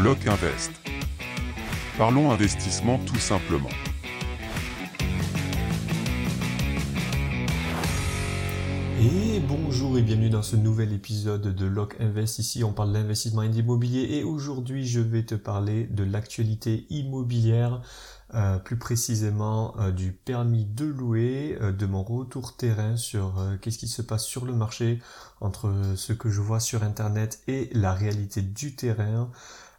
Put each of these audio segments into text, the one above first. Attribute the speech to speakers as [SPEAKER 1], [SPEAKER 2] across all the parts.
[SPEAKER 1] Bloc Invest. Parlons investissement tout simplement.
[SPEAKER 2] Et bonjour et bienvenue dans ce nouvel épisode de Lock Invest. Ici, on parle d'investissement immobilier et aujourd'hui, je vais te parler de l'actualité immobilière, euh, plus précisément euh, du permis de louer, euh, de mon retour terrain sur qu'est-ce qui se passe sur le marché entre ce que je vois sur internet et la réalité du terrain.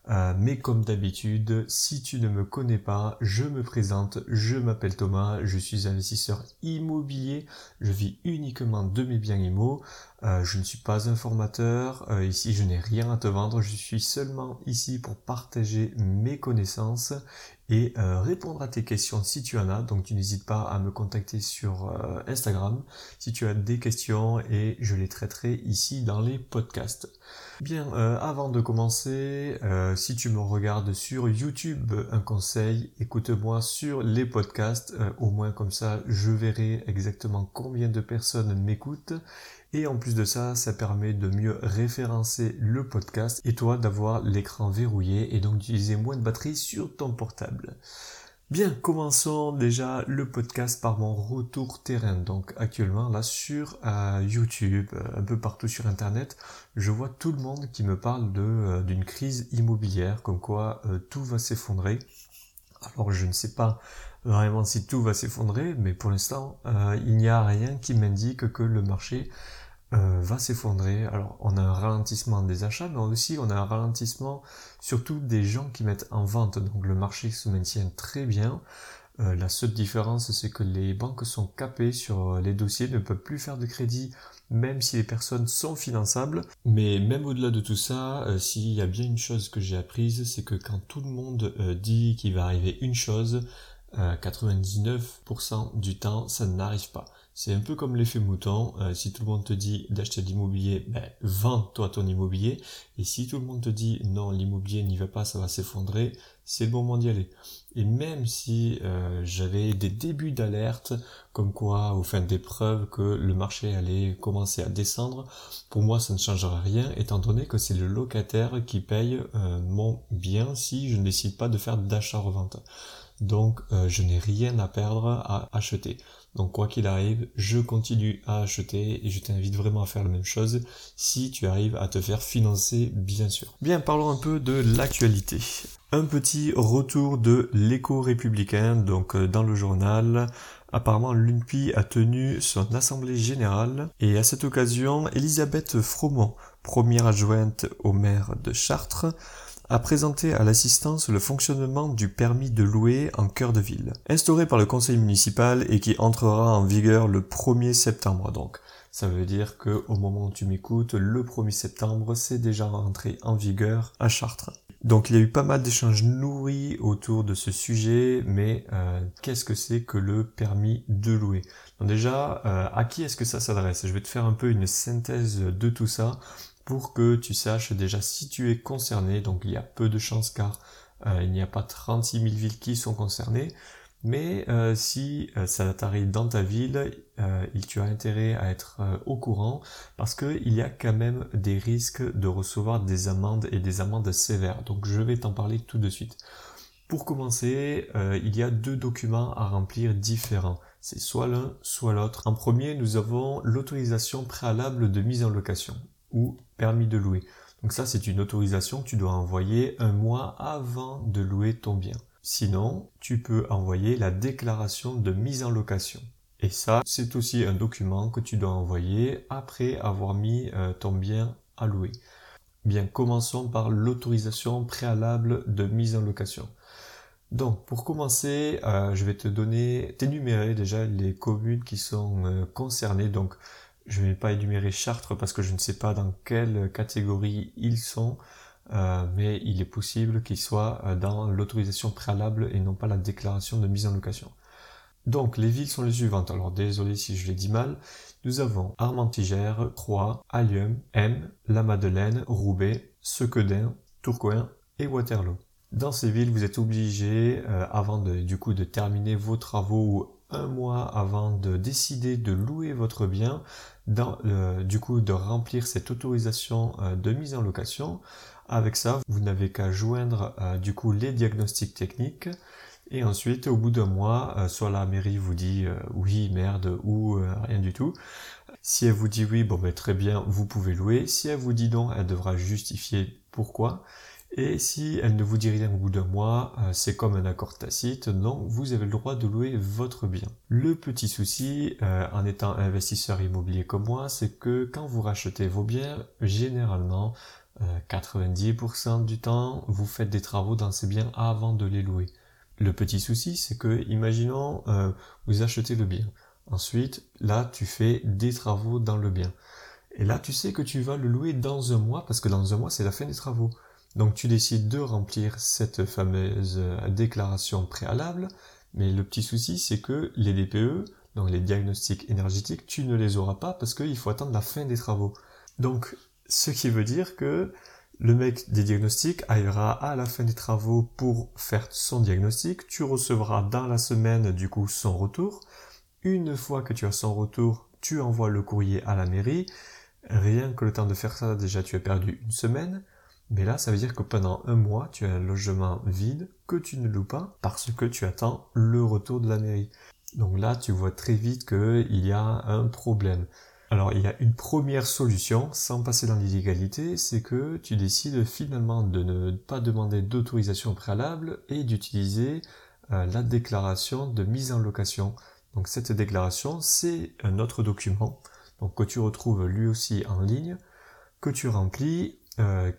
[SPEAKER 2] Euh, mais comme d'habitude, si tu ne me connais pas, je me présente, je m'appelle Thomas, je suis investisseur immobilier, je vis uniquement de mes biens immo, euh, je ne suis pas un formateur, euh, ici je n'ai rien à te vendre, je suis seulement ici pour partager mes connaissances et répondre à tes questions si tu en as. Donc tu n'hésites pas à me contacter sur Instagram si tu as des questions et je les traiterai ici dans les podcasts. Bien, euh, avant de commencer, euh, si tu me regardes sur YouTube, un conseil, écoute-moi sur les podcasts, euh, au moins comme ça je verrai exactement combien de personnes m'écoutent. Et en plus de ça, ça permet de mieux référencer le podcast et toi d'avoir l'écran verrouillé et donc d'utiliser moins de batterie sur ton portable. Bien, commençons déjà le podcast par mon retour terrain. Donc actuellement là sur euh, YouTube, euh, un peu partout sur Internet, je vois tout le monde qui me parle euh, d'une crise immobilière, comme quoi tout va s'effondrer. Alors je ne sais pas vraiment si tout va s'effondrer, mais pour l'instant il n'y a rien qui m'indique que le marché euh, va s'effondrer. Alors on a un ralentissement des achats, mais aussi on a un ralentissement surtout des gens qui mettent en vente. Donc le marché se maintient très bien. Euh, la seule différence, c'est que les banques sont capées sur les dossiers, ne peuvent plus faire de crédit, même si les personnes sont finançables. Mais même au-delà de tout ça, euh, s'il y a bien une chose que j'ai apprise, c'est que quand tout le monde dit qu'il va arriver une chose, 99% du temps, ça n'arrive pas. C'est un peu comme l'effet mouton. Euh, si tout le monde te dit d'acheter de l'immobilier, ben, vends-toi ton immobilier. Et si tout le monde te dit non, l'immobilier n'y va pas, ça va s'effondrer, c'est le moment d'y aller. Et même si euh, j'avais des débuts d'alerte, comme quoi, au fin des preuves que le marché allait commencer à descendre, pour moi ça ne changera rien, étant donné que c'est le locataire qui paye euh, mon bien si je ne décide pas de faire d'achat-revente. Donc je n'ai rien à perdre à acheter. Donc quoi qu'il arrive, je continue à acheter et je t'invite vraiment à faire la même chose si tu arrives à te faire financer bien sûr. Bien, parlons un peu de l'actualité. Un petit retour de l'écho républicain, donc euh, dans le journal. Apparemment, l'UNPI a tenu son assemblée générale et à cette occasion, Elisabeth Fromont, première adjointe au maire de Chartres, a présenté à l'assistance le fonctionnement du permis de louer en cœur de ville, instauré par le conseil municipal et qui entrera en vigueur le 1er septembre donc. Ça veut dire que au moment où tu m'écoutes, le 1er septembre, c'est déjà rentré en vigueur à Chartres. Donc il y a eu pas mal d'échanges nourris autour de ce sujet, mais euh, qu'est-ce que c'est que le permis de louer? Déjà, euh, à qui est-ce que ça s'adresse? Je vais te faire un peu une synthèse de tout ça pour que tu saches déjà si tu es concerné. Donc il y a peu de chances car euh, il n'y a pas 36 000 villes qui sont concernées. Mais euh, si euh, ça t'arrive dans ta ville, il, tu as intérêt à être au courant parce qu'il y a quand même des risques de recevoir des amendes et des amendes sévères. Donc je vais t'en parler tout de suite. Pour commencer, il y a deux documents à remplir différents. C'est soit l'un, soit l'autre. En premier, nous avons l'autorisation préalable de mise en location ou permis de louer. Donc ça, c'est une autorisation que tu dois envoyer un mois avant de louer ton bien. Sinon, tu peux envoyer la déclaration de mise en location. Et ça, c'est aussi un document que tu dois envoyer après avoir mis euh, ton bien à louer. Bien, commençons par l'autorisation préalable de mise en location. Donc, pour commencer, euh, je vais te donner, t'énumérer déjà les communes qui sont euh, concernées. Donc, je ne vais pas énumérer Chartres parce que je ne sais pas dans quelle catégorie ils sont, euh, mais il est possible qu'ils soient euh, dans l'autorisation préalable et non pas la déclaration de mise en location. Donc les villes sont les suivantes. Alors désolé si je l'ai dit mal. Nous avons Armentigère, Troyes, Allium, M, La Madeleine, Roubaix, Sequedin, Tourcoing et Waterloo. Dans ces villes, vous êtes obligé, euh, avant du coup de terminer vos travaux un mois avant de décider de louer votre bien, du coup de remplir cette autorisation euh, de mise en location Avec ça, vous n'avez qu'à joindre euh, du coup les diagnostics techniques et ensuite, au bout d'un mois, euh, soit la mairie vous dit oui, merde ou rien du tout. Si elle vous dit oui, bon ben très bien, vous pouvez louer. Si elle vous dit non, elle devra justifier pourquoi. Et si elle ne vous dit rien au bout d'un mois, euh, c'est comme un accord tacite, non, vous avez le droit de louer votre bien. Le petit souci, euh, en étant investisseur immobilier comme moi, c'est que quand vous rachetez vos biens, généralement, 90% euh, du temps, vous faites des travaux dans ces biens avant de les louer. Le petit souci, c'est que, imaginons, vous achetez le bien. Ensuite, là, tu fais des travaux dans le bien. Et là, tu sais que tu vas le louer dans un mois, parce que dans un mois, c'est la fin des travaux. Donc tu décides de remplir cette fameuse euh, déclaration préalable, mais le petit souci c'est que les DPE, donc les diagnostics énergétiques, tu ne les auras pas parce qu'il faut attendre la fin des travaux. Donc ce qui veut dire que le mec des diagnostics arrivera à la fin des travaux pour faire son diagnostic, tu recevras dans la semaine du coup son retour. Une fois que tu as son retour, tu envoies le courrier à la mairie. Rien que le temps de faire ça, déjà tu as perdu une semaine. Mais là, ça veut dire que pendant un mois, tu as un logement vide que tu ne loues pas parce que tu attends le retour de la mairie. Donc là, tu vois très vite qu'il y a un problème. Alors, il y a une première solution, sans passer dans l'illégalité, c'est que tu décides finalement de ne pas demander d'autorisation préalable et d'utiliser euh, la déclaration de mise en location. Donc cette déclaration, c'est un autre document que tu retrouves lui aussi en ligne, que tu remplis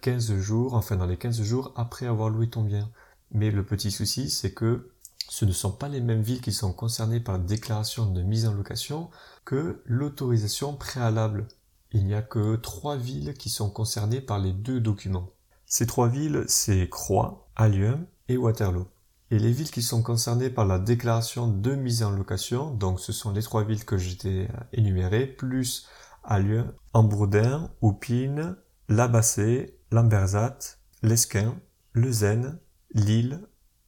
[SPEAKER 2] 15 euh, jours, enfin dans les 15 jours après avoir loué ton bien. Mais le petit souci, c'est que ce ne sont pas les mêmes villes qui sont concernées par la déclaration de mise en location que l'autorisation préalable. Il n'y a que trois villes qui sont concernées par les deux documents. Ces trois villes, c'est Croix, Allium et Waterloo. Et les villes qui sont concernées par la déclaration de mise en location, donc ce sont les trois villes que j'étais euh, énumérées, plus Allium, Ambourdin, Oupine, Labassé, Lambersat, Lesquin, Lezen, Lille,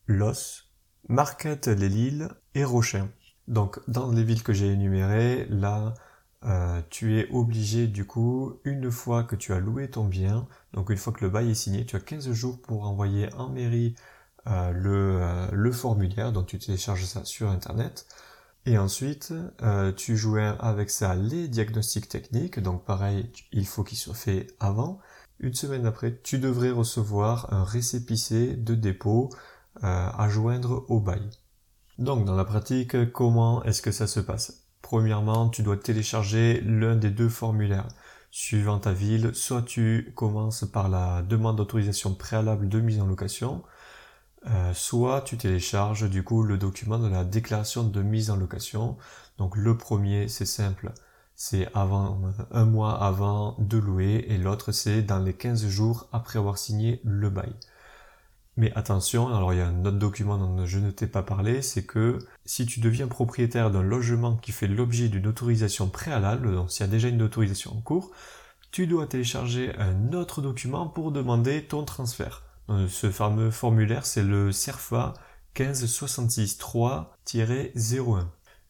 [SPEAKER 2] Los, Marquette-les-Lilles et Rochin. Donc dans les villes que j'ai énumérées, là, euh, tu es obligé du coup, une fois que tu as loué ton bien, donc une fois que le bail est signé, tu as 15 jours pour envoyer en mairie euh, le, euh, le, formulaire, donc tu télécharges ça sur Internet. Et ensuite, euh, tu joues avec ça les diagnostics techniques. Donc pareil, il faut qu'ils soient faits avant. Une semaine après, tu devrais recevoir un récépissé de dépôt euh, à joindre au bail. Donc dans la pratique, comment est-ce que ça se passe? Premièrement, tu dois télécharger l'un des deux formulaires. Suivant ta ville, soit tu commences par la demande d'autorisation préalable de mise en location, euh, soit tu télécharges du coup le document de la déclaration de mise en location. Donc le premier c'est simple, c'est avant un mois avant de louer et l'autre c'est dans les 15 jours après avoir signé le bail. Mais attention, alors il y a un autre document dont je ne t'ai pas parlé, c'est que si tu deviens propriétaire d'un logement qui fait l'objet d'une autorisation préalable, donc s'il y a déjà une autorisation en cours, tu dois télécharger un autre document pour demander ton transfert. Euh, ce fameux formulaire, c'est le CERFA 15663-01.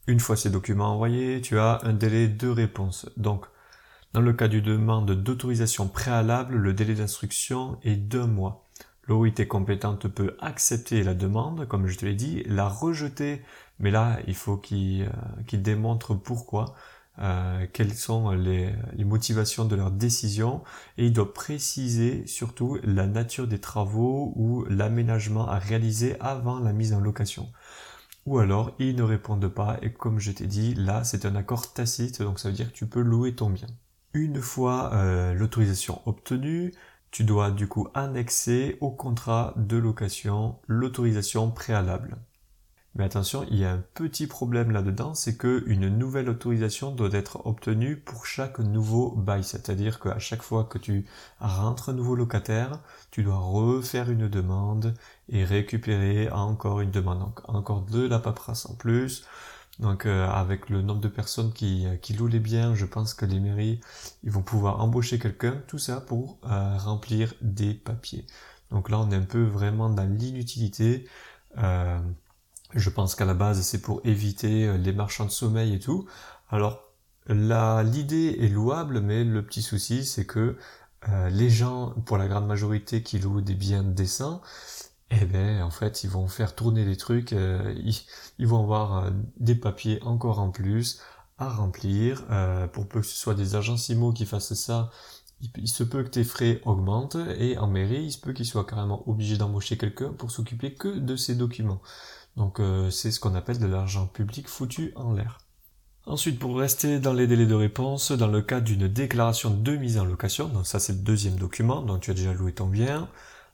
[SPEAKER 2] Une fois ces documents envoyés, tu as un délai de réponse. Donc, dans le cas d'une demande d'autorisation préalable, le délai d'instruction est d'un mois. L'autorité compétente peut accepter la demande, comme je te l'ai dit, la rejeter, mais là, il faut qu'il euh, démontre pourquoi. Euh, quelles sont les, motivations de leur décision et il doit préciser surtout la nature des travaux ou l'aménagement à réaliser avant la mise en location. Ou alors ils ne répondent pas et comme je t'ai dit, là c'est un accord tacite donc ça veut dire que tu peux louer ton bien. Une fois euh, l'autorisation obtenue, tu dois du coup annexer au contrat de location l'autorisation préalable. Mais attention, il y a un petit problème là-dedans, c'est que une nouvelle autorisation doit être obtenue pour chaque nouveau bail. C'est-à-dire qu'à chaque fois que tu rentres un nouveau locataire, tu dois refaire une demande et récupérer encore une demande. Donc encore de la paperasse en plus. Donc euh, avec le nombre de personnes qui, qui louent les biens, je pense que les mairies, ils vont pouvoir embaucher quelqu'un, tout ça pour euh, remplir des papiers. Donc là, on est un peu vraiment dans l'inutilité. Euh, je pense qu'à la base, c'est pour éviter euh, les marchands de sommeil et tout. Alors, l'idée est louable, mais le petit souci, c'est que euh, les gens, pour la grande majorité qui louent des biens décents, eh ben en fait ils vont faire tourner les trucs, euh, ils, vont avoir des papiers encore en plus à remplir. pour peu que ce soit des agents IMO qui fassent ça, il, se peut que tes frais augmentent et en mairie il se peut qu'ils soient carrément obligés d'embaucher quelqu'un pour s'occuper que de ces documents. Donc c'est ce qu'on appelle de l'argent public foutu en l'air. Ensuite, pour rester dans les délais de réponse, dans le cas d'une déclaration de mise en location, donc ça c'est le deuxième document, donc tu as déjà loué ton bien,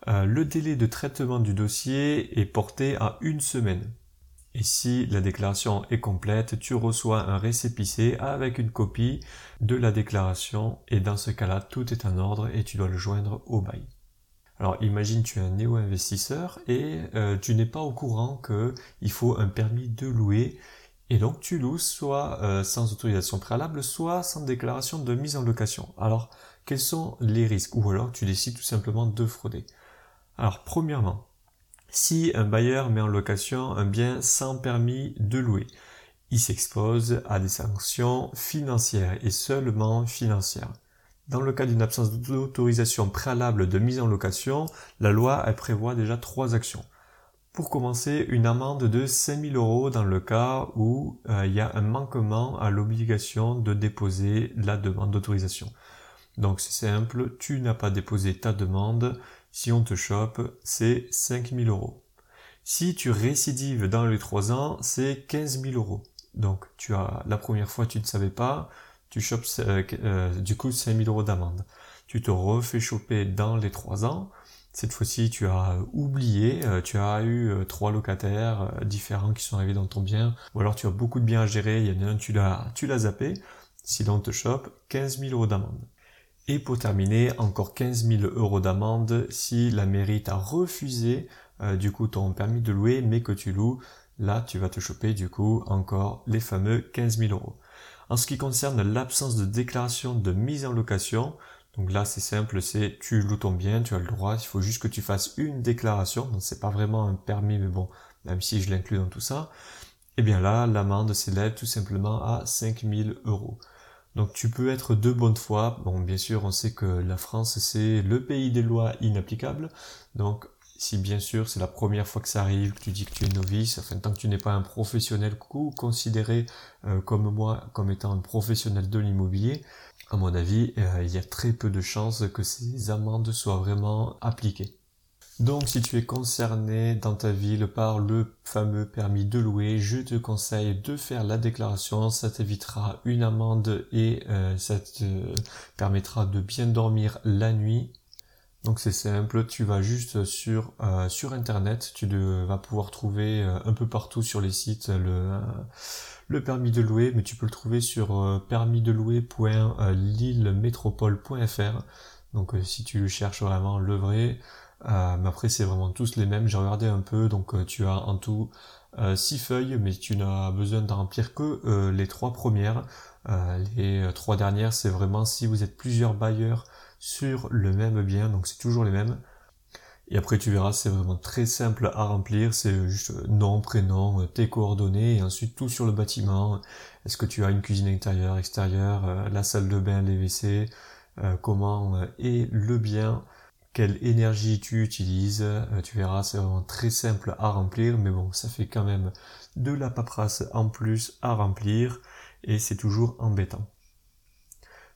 [SPEAKER 2] euh, le délai de traitement du dossier est porté à une semaine. Et si la déclaration est complète, tu reçois un récépissé avec une copie de la déclaration et dans ce cas-là, tout est en ordre et tu dois le joindre au bail. Alors imagine tu es un néo-investisseur et euh, tu n'es pas au courant qu'il faut un permis de louer et donc tu loues soit euh, sans autorisation préalable, soit sans déclaration de mise en location. Alors quels sont les risques? Ou alors tu décides tout simplement de frauder. Alors premièrement, si un bailleur met en location un bien sans permis de louer, il s'expose à des sanctions financières et seulement financières. Dans le cas d'une absence d'autorisation préalable de mise en location, la loi prévoit déjà trois actions. Pour commencer, une amende de 5000 euros dans le cas où euh, il y a un manquement à l'obligation de déposer la demande d'autorisation. Donc c'est simple, tu n'as pas déposé ta demande, si on te chope, c'est 5000 euros. Si tu récidives dans les 3 ans, c'est 15 000 euros. Donc tu as la première fois tu ne savais pas, tu chopes euh, euh, du coup 5000 euros d'amende. Tu te refais choper dans les 3 ans, cette fois-ci, tu as oublié, euh, tu as eu trois locataires différents qui sont arrivés dans ton bien, ou alors tu as beaucoup de biens à gérer, il y en a un, tu l'as, tu l'as zappé. Si l'on te chope, 15 000 euros d'amende. Et pour terminer, encore 15 000 euros d'amende si la mairie t'a refusé du coup ton permis de louer, mais que tu loues, là tu vas te choper du coup encore les fameux 15 000 euros. En ce qui concerne l'absence de déclaration de mise en location, donc là, c'est simple, c'est tu loues ton bien, tu as le droit, il faut juste que tu fasses une déclaration, donc c'est pas vraiment un permis, mais bon, même si je l'inclus dans tout ça, et eh bien là, l'amende s'élève tout simplement à 5000 euros. Donc tu peux être de bonne foi, bon bien sûr on sait que la France c'est le pays des lois inapplicables, donc si bien sûr c'est la première fois que ça arrive, que tu dis que tu es novice, enfin tant que tu n'es pas un professionnel ou considéré euh, comme moi comme étant un professionnel de l'immobilier, à mon avis, euh, il y a très peu de chances que ces amendes soient vraiment appliquées. Donc si tu es concerné dans ta ville par le fameux permis de louer, je te conseille de faire la déclaration, ça t'évitera une amende et euh, ça te permettra de bien dormir la nuit. Donc c'est simple, tu vas juste sur euh, sur internet, tu vas pouvoir trouver un peu partout sur les sites le le permis de louer, mais tu peux le trouver sur euh, permisdelouer.lillemétropole.fr. Donc euh, si tu cherches vraiment le vrai, euh, mais après c'est vraiment tous les mêmes. J'ai regardé un peu, donc tu as en tout 6 feuilles, mais tu n'as besoin d'en remplir que les trois premières. les trois dernières, c'est vraiment si vous êtes plusieurs bailleurs sur le même bien, donc c'est toujours les mêmes. Et après, tu verras, c'est vraiment très simple à remplir. C'est juste nom, prénom, tes coordonnées, et ensuite tout sur le bâtiment. Est-ce que tu as une cuisine intérieure, extérieure, euh, la salle de bain, les WC, euh, comment euh, est le bien, quelle énergie tu utilises. tu verras, c'est vraiment très simple à remplir, mais bon, ça fait quand même de la paperasse en plus à remplir, et c'est toujours embêtant.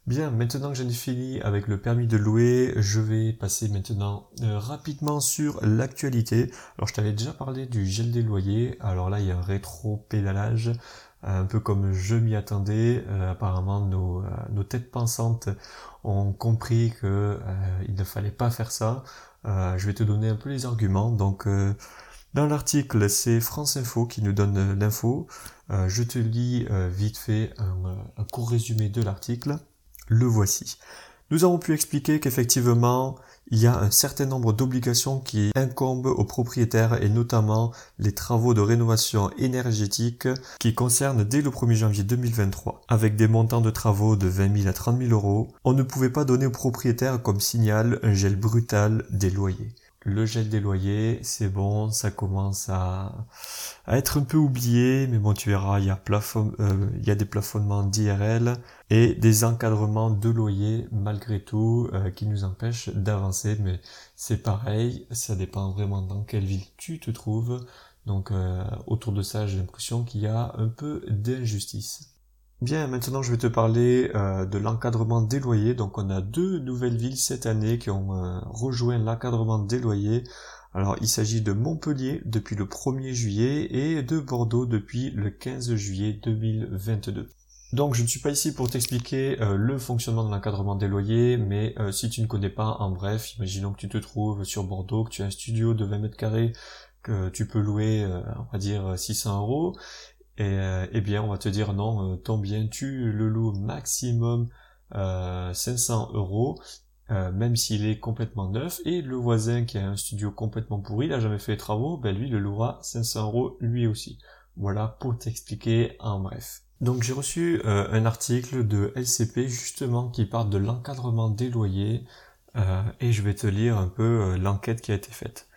[SPEAKER 2] Bien, maintenant que j'en ai fini avec le permis de louer, je vais passer maintenant euh, rapidement sur l'actualité. Alors je t'avais déjà parlé du gel des loyers, alors là il y a un rétro-pédalage, un peu comme je m'y attendais. Euh, apparemment nos, euh, nos, têtes pensantes ont compris que il ne fallait pas faire ça. je vais te donner un peu les arguments. Donc dans l'article, c'est France Info qui nous donne l'info. je te lis vite fait un court résumé de l'article le voici. Nous avons pu expliquer qu'effectivement, il y a un certain nombre d'obligations qui incombent aux propriétaires et notamment les travaux de rénovation énergétique qui concernent dès le 1er janvier 2023. Avec des montants de travaux de 20 000 à 30 000 euros, on ne pouvait pas donner aux propriétaires comme signal un gel brutal des loyers. le gel des loyers, c'est bon, ça commence à, être un peu oublié, mais bon, tu verras, il y a, euh, il y a des plafonnements d'IRL et des encadrements de loyers malgré tout euh, qui nous empêchent d'avancer, mais c'est pareil, ça dépend vraiment dans quelle ville tu te trouves. Donc euh, autour de ça, j'ai l'impression qu'il y a un peu d'injustice. Bien, maintenant je vais te parler euh, de l'encadrement des loyers. Donc on a deux nouvelles villes cette année qui ont rejoint l'encadrement des loyers. Alors il s'agit de Montpellier depuis le 1er juillet et de Bordeaux depuis le 15 juillet 2022. Donc je ne suis pas ici pour t'expliquer euh, le fonctionnement de l'encadrement des loyers, mais si tu ne connais pas, en bref, imaginons que tu te trouves sur Bordeaux, que tu as un studio de 20 mètres carrés que tu peux louer, on va dire 600 euros, et euh, eh bien, on va te dire non, euh, ton bien, tu le loues maximum euh, 500 euros, euh, même s'il est complètement neuf. Et le voisin qui a un studio complètement pourri, il a jamais fait les travaux, ben lui, le louera 500 euros lui aussi. Voilà pour t'expliquer en bref. Donc j'ai reçu un article de LCP justement qui parle de l'encadrement des loyers et je vais te lire un peu l'enquête qui a été faite.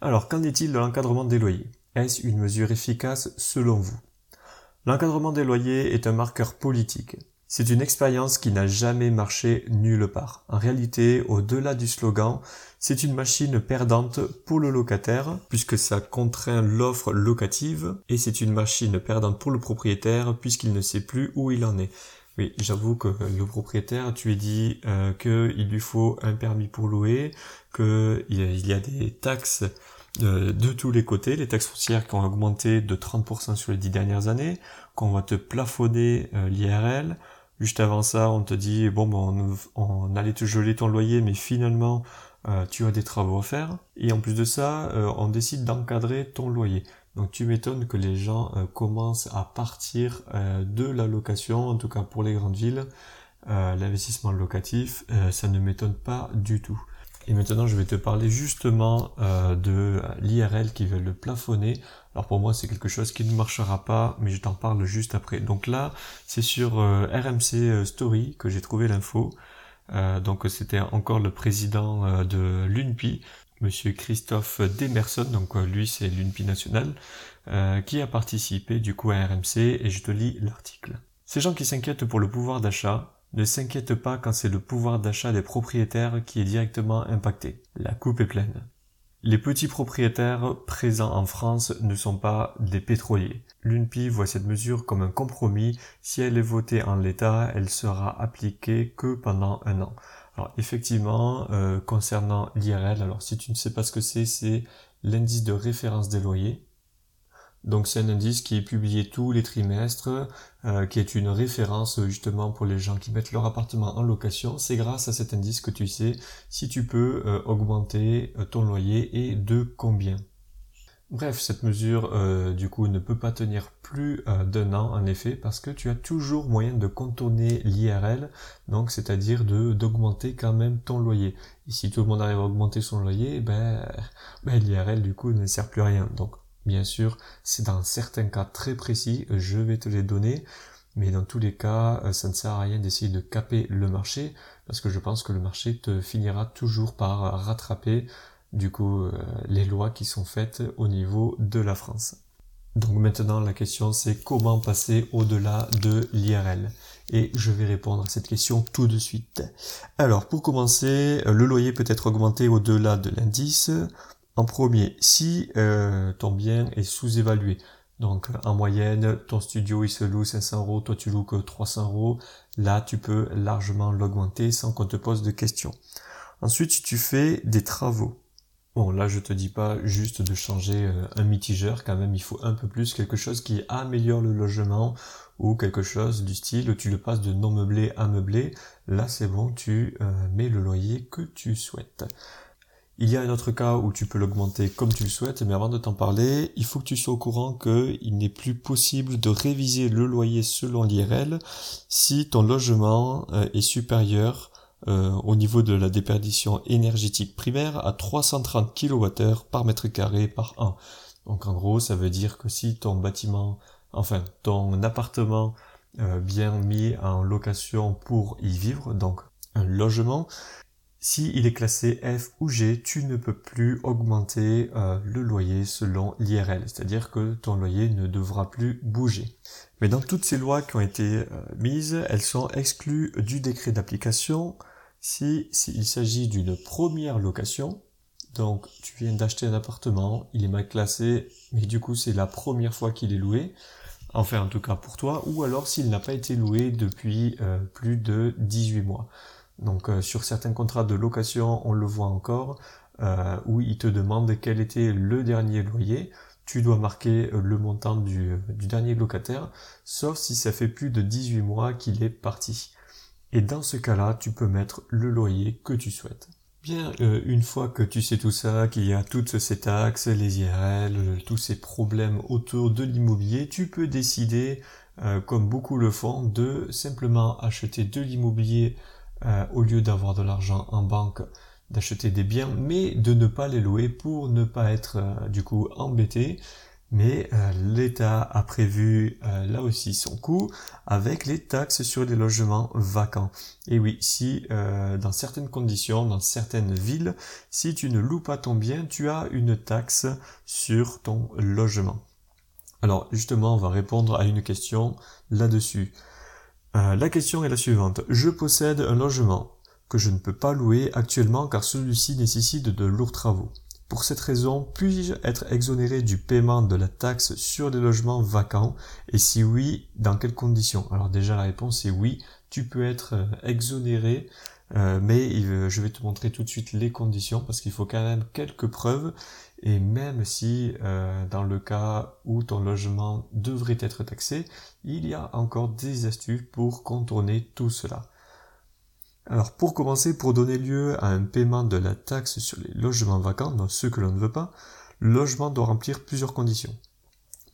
[SPEAKER 2] Alors qu'en est-il de l'encadrement des loyers? Est-ce une mesure efficace selon vous? L'encadrement des loyers est un marqueur politique. C'est une expérience qui n'a jamais marché nulle part. En réalité, au-delà du slogan, c'est une machine perdante pour le locataire, puisque ça contraint l'offre locative, et c'est une machine perdante pour le propriétaire, puisqu'il ne sait plus où il en est. Oui, j'avoue que le propriétaire, tu lui dis euh, qu'il lui faut un permis pour louer, qu'il y a des taxes de, tous les côtés, les taxes foncières qui ont augmenté de 30% sur les dix dernières années, qu'on va te plafonner euh, l'IRL. Juste avant ça, on te dit, bon, ben, on, allait te geler ton loyer, mais finalement, euh, tu as des travaux à faire. Et en plus de ça, euh, on décide d'encadrer ton loyer. Donc tu m'étonnes que les gens commencent à partir de la location, en tout cas pour les grandes villes. L'investissement locatif, ça ne m'étonne pas du tout. Et maintenant, je vais te parler justement euh, de l'IRL qui veut le plafonner. Alors pour moi, c'est quelque chose qui ne marchera pas, mais je t'en parle juste après. Donc là, c'est sur euh, RMC euh, Story que j'ai trouvé l'info. donc c'était encore le président de l'UNPI, Monsieur Christophe Demerson, donc lui c'est l'UNPI national, qui a participé du coup à RMC et je te lis l'article. Ces gens qui s'inquiètent pour le pouvoir d'achat, ne s'inquiète pas quand c'est le pouvoir d'achat des propriétaires qui est directement impacté. La coupe est pleine. Les petits propriétaires présents en France ne sont pas des pétroliers. L'UNPI voit cette mesure comme un compromis. Si elle est votée en l'état, elle sera appliquée que pendant un an. Alors effectivement, euh, concernant l'IRL, alors si tu ne sais pas ce que c'est, c'est l'indice de référence des loyers. Donc c'est un indice qui est publié tous les trimestres, euh, qui est une référence justement pour les gens qui mettent leur appartement en location. C'est grâce à cet indice que tu sais si tu peux euh, augmenter euh, ton loyer et de combien. Bref, cette mesure du coup ne peut pas tenir plus d'un an en effet parce que tu as toujours moyen de contourner l'IRL, donc c'est-à-dire de d'augmenter quand même ton loyer. Et si tout le monde arrive à augmenter son loyer, ben, ben l'IRL du coup ne sert plus à rien. Donc Bien sûr, c'est dans certains cas très précis, je vais te les donner, mais dans tous les cas, euh, ça ne sert à rien d'essayer de caper le marché, parce que je pense que le marché te finira toujours par rattraper du coup euh, les lois qui sont faites au niveau de la France. Donc maintenant la question c'est comment passer au-delà de l'IRL et je vais répondre à cette question tout de suite. Alors pour commencer, le loyer peut être augmenté au-delà de l'indice en premier, si euh, ton bien est sous-évalué, donc en moyenne, ton studio il se loue 500 euros, toi tu loues que 300 euros, là tu peux largement l'augmenter sans qu'on te pose de questions. Ensuite, tu fais des travaux, bon là je te dis pas juste de changer euh, un mitigeur, quand même il faut un peu plus, quelque chose qui améliore le logement ou quelque chose du style tu le passes de non meublé à meublé, là c'est bon, tu euh, mets le loyer que tu souhaites. Il y a un autre cas où tu peux l'augmenter comme tu le souhaites, mais avant de t'en parler, il faut que tu sois au courant qu'il n'est plus possible de réviser le loyer selon l'IRL si ton logement euh, est supérieur euh, au niveau de la déperdition énergétique primaire à 330 kWh par mètre carré par an. Donc en gros, ça veut dire que si ton bâtiment, enfin ton appartement euh, bien mis en location pour y vivre, donc un logement, si il est classé F ou G, tu ne peux plus augmenter euh, le loyer selon l'IRL, c'est-à-dire que ton loyer ne devra plus bouger. Mais dans toutes ces lois qui ont été euh, mises, elles sont exclues du décret d'application si s'il s'agit d'une première location. Donc tu viens d'acheter un appartement, il est mal classé, mais du coup c'est la première fois qu'il est loué, enfin en tout cas pour toi, ou alors s'il n'a pas été loué depuis euh, plus de 18 mois. Donc euh, sur certains contrats de location, on le voit encore, euh, où il te demande quel était le dernier loyer. Tu dois marquer euh, le montant du, dernier locataire, sauf si ça fait plus de 18 mois qu'il est parti. Et dans ce cas-là, tu peux mettre le loyer que tu souhaites. Bien, une fois que tu sais tout ça, qu'il y a toutes ces taxes, les IRL, tous ces problèmes autour de l'immobilier, tu peux décider, comme beaucoup le font, de simplement acheter de l'immobilier euh, au lieu d'avoir de l'argent en banque, d'acheter des biens, mais de ne pas les louer pour ne pas être euh, du coup embêté. Mais euh, l'État a prévu là aussi son coût avec les taxes sur les logements vacants. Et oui, si dans certaines conditions, dans certaines villes, si tu ne loues pas ton bien, tu as une taxe sur ton logement. Alors justement, on va répondre à une question là-dessus. Euh, la question est la suivante. Je possède un logement que je ne peux pas louer actuellement car celui-ci nécessite de lourds travaux. Pour cette raison, puis-je être exonéré du paiement de la taxe sur les logements vacants? Et si oui, dans quelles conditions? Alors déjà la réponse est oui, tu peux être euh, exonéré, euh, mais je vais te montrer tout de suite les conditions parce qu'il faut quand même quelques preuves. Et même si euh, dans le cas où ton logement devrait être taxé, il y a encore des astuces pour contourner tout cela. Alors pour commencer, pour donner lieu à un paiement de la taxe sur les logements vacants, dans ceux que l'on ne veut pas, le logement doit remplir plusieurs conditions.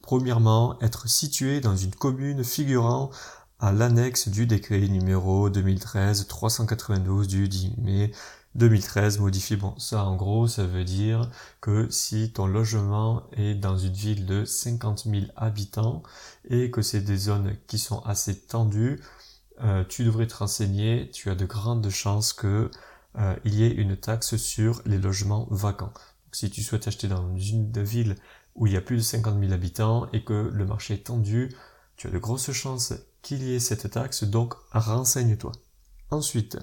[SPEAKER 2] Premièrement, être situé dans une commune figurant à l'annexe du décret numéro 2013-392 du 10 mai 2013 modifié. Bon, ça en gros, ça veut dire que si ton logement est dans une ville de 50 000 habitants et que c'est des zones qui sont assez tendues, euh, tu devrais te renseigner, tu as de grandes chances que euh, il y ait une taxe sur les logements vacants. si tu souhaites acheter dans une ville où il y a plus de 50 000 habitants et que le marché est tendu, tu as de grosses chances qu'il y ait cette taxe, donc renseigne-toi. Ensuite,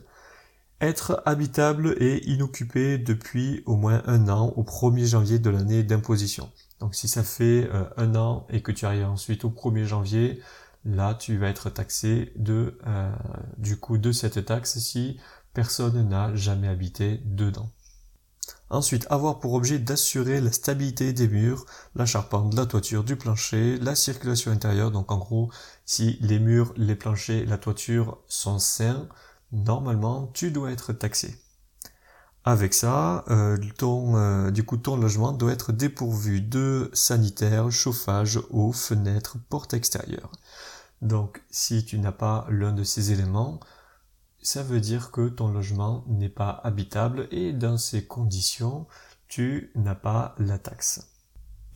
[SPEAKER 2] être habitable et inoccupé depuis au moins un an au 1er janvier de l'année d'imposition. Donc si ça fait euh, un an et que tu arrives ensuite au 1er janvier, là tu vas être taxé de euh, du coup de cette taxe si personne n'a jamais habité dedans. Ensuite, avoir pour objet d'assurer la stabilité des murs, la charpente, la toiture, du plancher, la circulation intérieure. Donc en gros, si les murs, les planchers, la toiture sont sains, normalement, tu dois être taxé. Avec ça, euh, ton, euh, du coup, ton logement doit être dépourvu de sanitaire, chauffage, eau, fenêtres, porte extérieure. Donc, si tu n'as pas l'un de ces éléments, ça veut dire que ton logement n'est pas habitable et dans ces conditions, tu n'as pas la taxe.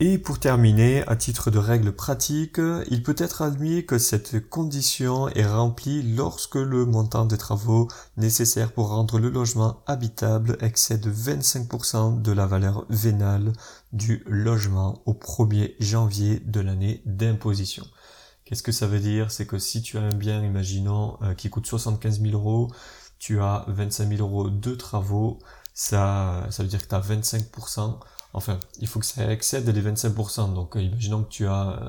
[SPEAKER 2] Et pour terminer, à titre de règle pratique, il peut être admis que cette condition est remplie lorsque le montant des travaux nécessaires pour rendre le logement habitable excède 25% de la valeur vénale du logement au 1er janvier de l'année d'imposition. Qu'est-ce que ça veut dire? C'est que si tu as un bien, imaginons, euh, qui coûte 75 000 euros, tu as 25 000 euros de travaux, ça, ça veut dire que tu as 25% Enfin, il faut que ça excède les 25%. Donc, euh, imaginons que tu as, euh,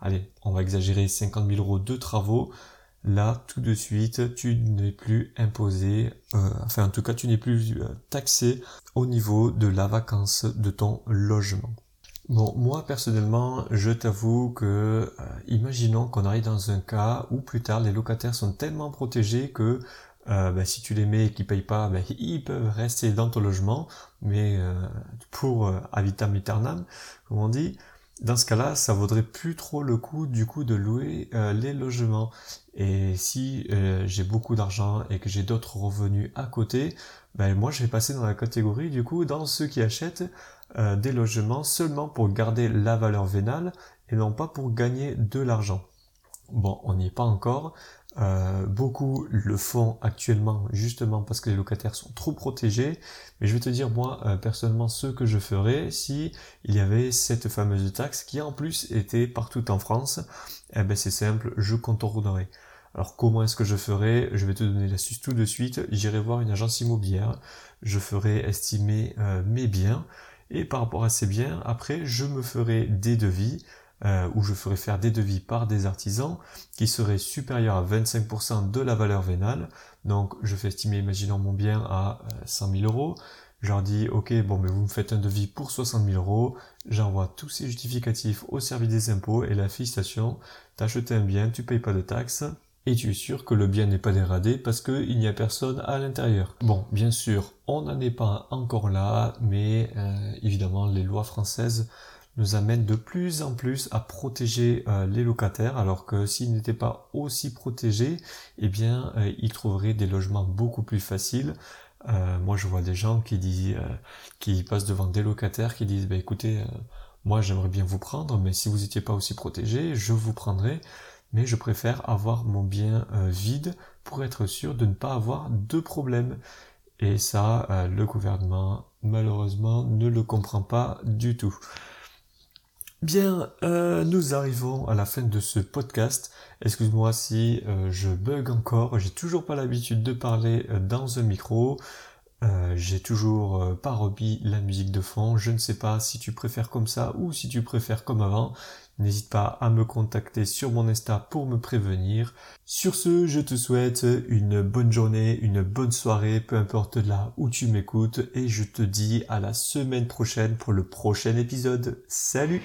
[SPEAKER 2] allez, on va exagérer 50 000 euros de travaux. Là, tout de suite, tu n'es plus imposé, euh, enfin, en tout cas, tu n'es plus taxé au niveau de la vacance de ton logement. Bon, moi personnellement, je t'avoue que, imaginons qu'on arrive dans un cas où plus tard les locataires sont tellement protégés que euh, bah, si tu les mets et qu'ils payent pas, bah, ils peuvent rester dans ton logement, mais euh, pour euh, habitam aeternam, comme on dit, dans ce cas-là, ça vaudrait plus trop le coup du coup de louer euh, les logements. Et si j'ai beaucoup d'argent et que j'ai d'autres revenus à côté, ben moi je vais passer dans la catégorie du coup dans ceux qui achètent des logements seulement pour garder la valeur vénale et non pas pour gagner de l'argent. Bon, on n'y est pas encore, Euh, beaucoup le font actuellement justement parce que les locataires sont trop protégés. Mais je vais te dire moi euh, personnellement ce que je ferais si il y avait cette fameuse taxe qui en plus était partout en France. Eh ben c'est simple, je contournerais. Alors comment est-ce que je ferais? Je vais te donner l'astuce tout de suite. J'irai voir une agence immobilière. Je ferai estimer euh, mes biens. Et par rapport à ces biens, après, je me ferai des devis euh, où je ferai faire des devis par des artisans qui seraient supérieurs à 25% de la valeur vénale. Donc je fais estimer, imaginons mon bien à 100 euh, 000 euros. Je leur dis, ok, bon, mais vous me faites un devis pour 60 000 euros. J'envoie tous ces justificatifs au service des impôts et la félicitation. T'as un bien, tu payes pas de taxes. Et tu es sûr que le bien n'est pas dégradé parce qu'il n'y a personne à l'intérieur. Bon, bien sûr, on n'en est pas encore là, mais euh, évidemment, les lois françaises nous amène de plus en plus à protéger euh, les locataires, alors que s'ils n'étaient pas aussi protégés, eh bien, euh, ils trouveraient des logements beaucoup plus faciles. Euh, moi, je vois des gens qui disent, qui passent devant des locataires qui disent, bah, écoutez, moi, j'aimerais bien vous prendre, mais si vous n'étiez pas aussi protégé, je vous prendrai, mais je préfère avoir mon bien vide pour être sûr de ne pas avoir de problème. Et ça, le gouvernement, malheureusement, ne le comprend pas du tout. Bien, euh, nous arrivons à la fin de ce podcast. Excuse-moi si euh, je bug encore. J'ai toujours pas l'habitude de parler euh, dans un micro. J'ai toujours pas remis la musique de fond. Je ne sais pas si tu préfères comme ça ou si tu préfères comme avant. N'hésite pas à me contacter sur mon Insta pour me prévenir. Sur ce, je te souhaite une bonne journée, une bonne soirée, peu importe là où tu m'écoutes, et je te dis à la semaine prochaine pour le prochain épisode. Salut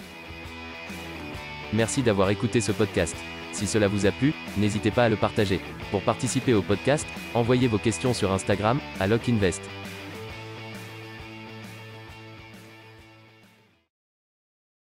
[SPEAKER 3] Merci d'avoir écouté ce podcast. Si cela vous a plu, n'hésitez pas à le partager. Pour participer au podcast, envoyez vos questions sur Instagram, à LockInvest.